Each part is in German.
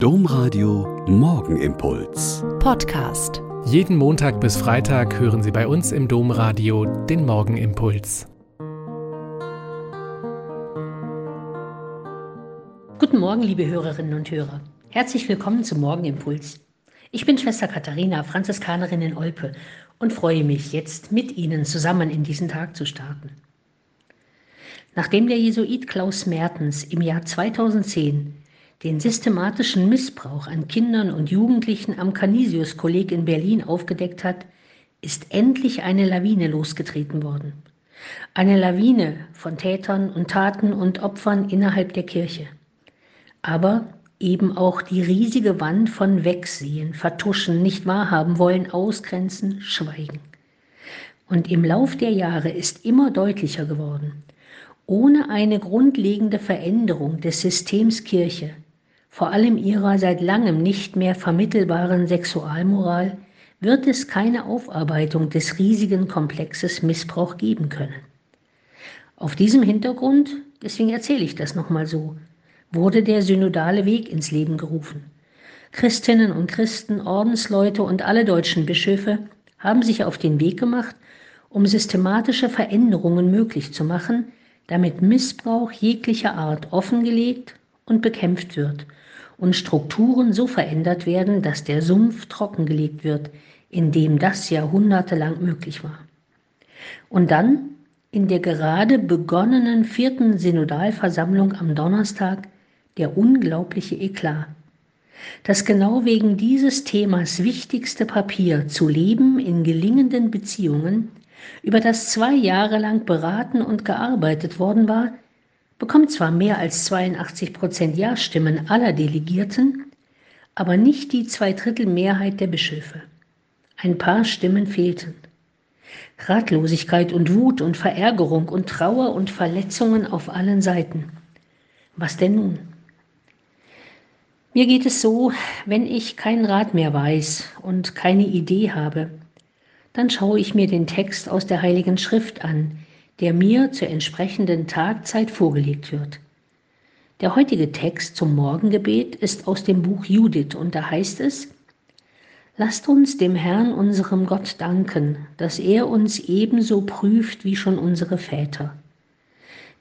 Domradio Morgenimpuls. Podcast. Jeden Montag bis Freitag hören Sie bei uns im Domradio den Morgenimpuls. Guten Morgen, liebe Hörerinnen und Hörer. Herzlich willkommen zum Morgenimpuls. Ich bin Schwester Katharina, Franziskanerin in Olpe und freue mich, jetzt mit Ihnen zusammen in diesen Tag zu starten. Nachdem der Jesuit Klaus Mertens im Jahr 2010 den systematischen Missbrauch an Kindern und Jugendlichen am Canisius-Kolleg in Berlin aufgedeckt hat, ist endlich eine Lawine losgetreten worden. Eine Lawine von Tätern und Taten und Opfern innerhalb der Kirche. Aber eben auch die riesige Wand von Wegsehen, Vertuschen, nicht wahrhaben wollen, ausgrenzen, schweigen. Und im Lauf der Jahre ist immer deutlicher geworden, ohne eine grundlegende Veränderung des Systems Kirche vor allem ihrer seit langem nicht mehr vermittelbaren Sexualmoral, wird es keine Aufarbeitung des riesigen Komplexes Missbrauch geben können. Auf diesem Hintergrund, deswegen erzähle ich das nochmal so, wurde der synodale Weg ins Leben gerufen. Christinnen und Christen, Ordensleute und alle deutschen Bischöfe haben sich auf den Weg gemacht, um systematische Veränderungen möglich zu machen, damit Missbrauch jeglicher Art offengelegt und bekämpft wird und Strukturen so verändert werden, dass der Sumpf trockengelegt wird, in dem das jahrhundertelang möglich war. Und dann in der gerade begonnenen vierten Synodalversammlung am Donnerstag der unglaubliche Eklat. Das genau wegen dieses Themas wichtigste Papier zu Leben in gelingenden Beziehungen, über das zwei Jahre lang beraten und gearbeitet worden war, bekommt zwar mehr als 82 Prozent Ja-Stimmen aller Delegierten, aber nicht die Zweidrittelmehrheit der Bischöfe. Ein paar Stimmen fehlten. Ratlosigkeit und Wut und Verärgerung und Trauer und Verletzungen auf allen Seiten. Was denn nun? Mir geht es so, wenn ich keinen Rat mehr weiß und keine Idee habe, dann schaue ich mir den Text aus der Heiligen Schrift an, der mir zur entsprechenden Tagzeit vorgelegt wird. Der heutige Text zum Morgengebet ist aus dem Buch Judith und da heißt es, Lasst uns dem Herrn unserem Gott danken, dass er uns ebenso prüft wie schon unsere Väter.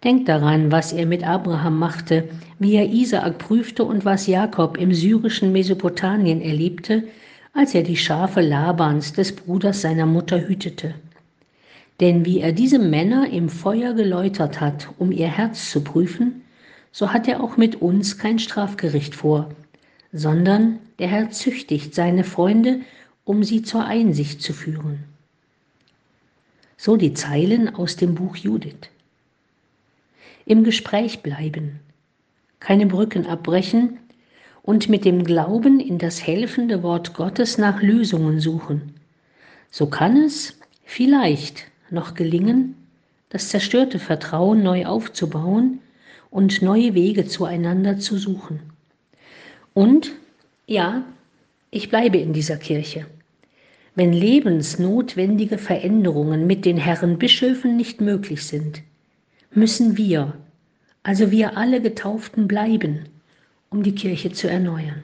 Denkt daran, was er mit Abraham machte, wie er Isaak prüfte und was Jakob im syrischen Mesopotamien erlebte, als er die Schafe Labans des Bruders seiner Mutter hütete. Denn wie er diese Männer im Feuer geläutert hat, um ihr Herz zu prüfen, so hat er auch mit uns kein Strafgericht vor, sondern der Herr züchtigt seine Freunde, um sie zur Einsicht zu führen. So die Zeilen aus dem Buch Judith. Im Gespräch bleiben, keine Brücken abbrechen und mit dem Glauben in das helfende Wort Gottes nach Lösungen suchen. So kann es vielleicht noch gelingen, das zerstörte Vertrauen neu aufzubauen und neue Wege zueinander zu suchen. Und ja, ich bleibe in dieser Kirche. Wenn lebensnotwendige Veränderungen mit den Herren Bischöfen nicht möglich sind, müssen wir, also wir alle Getauften bleiben, um die Kirche zu erneuern.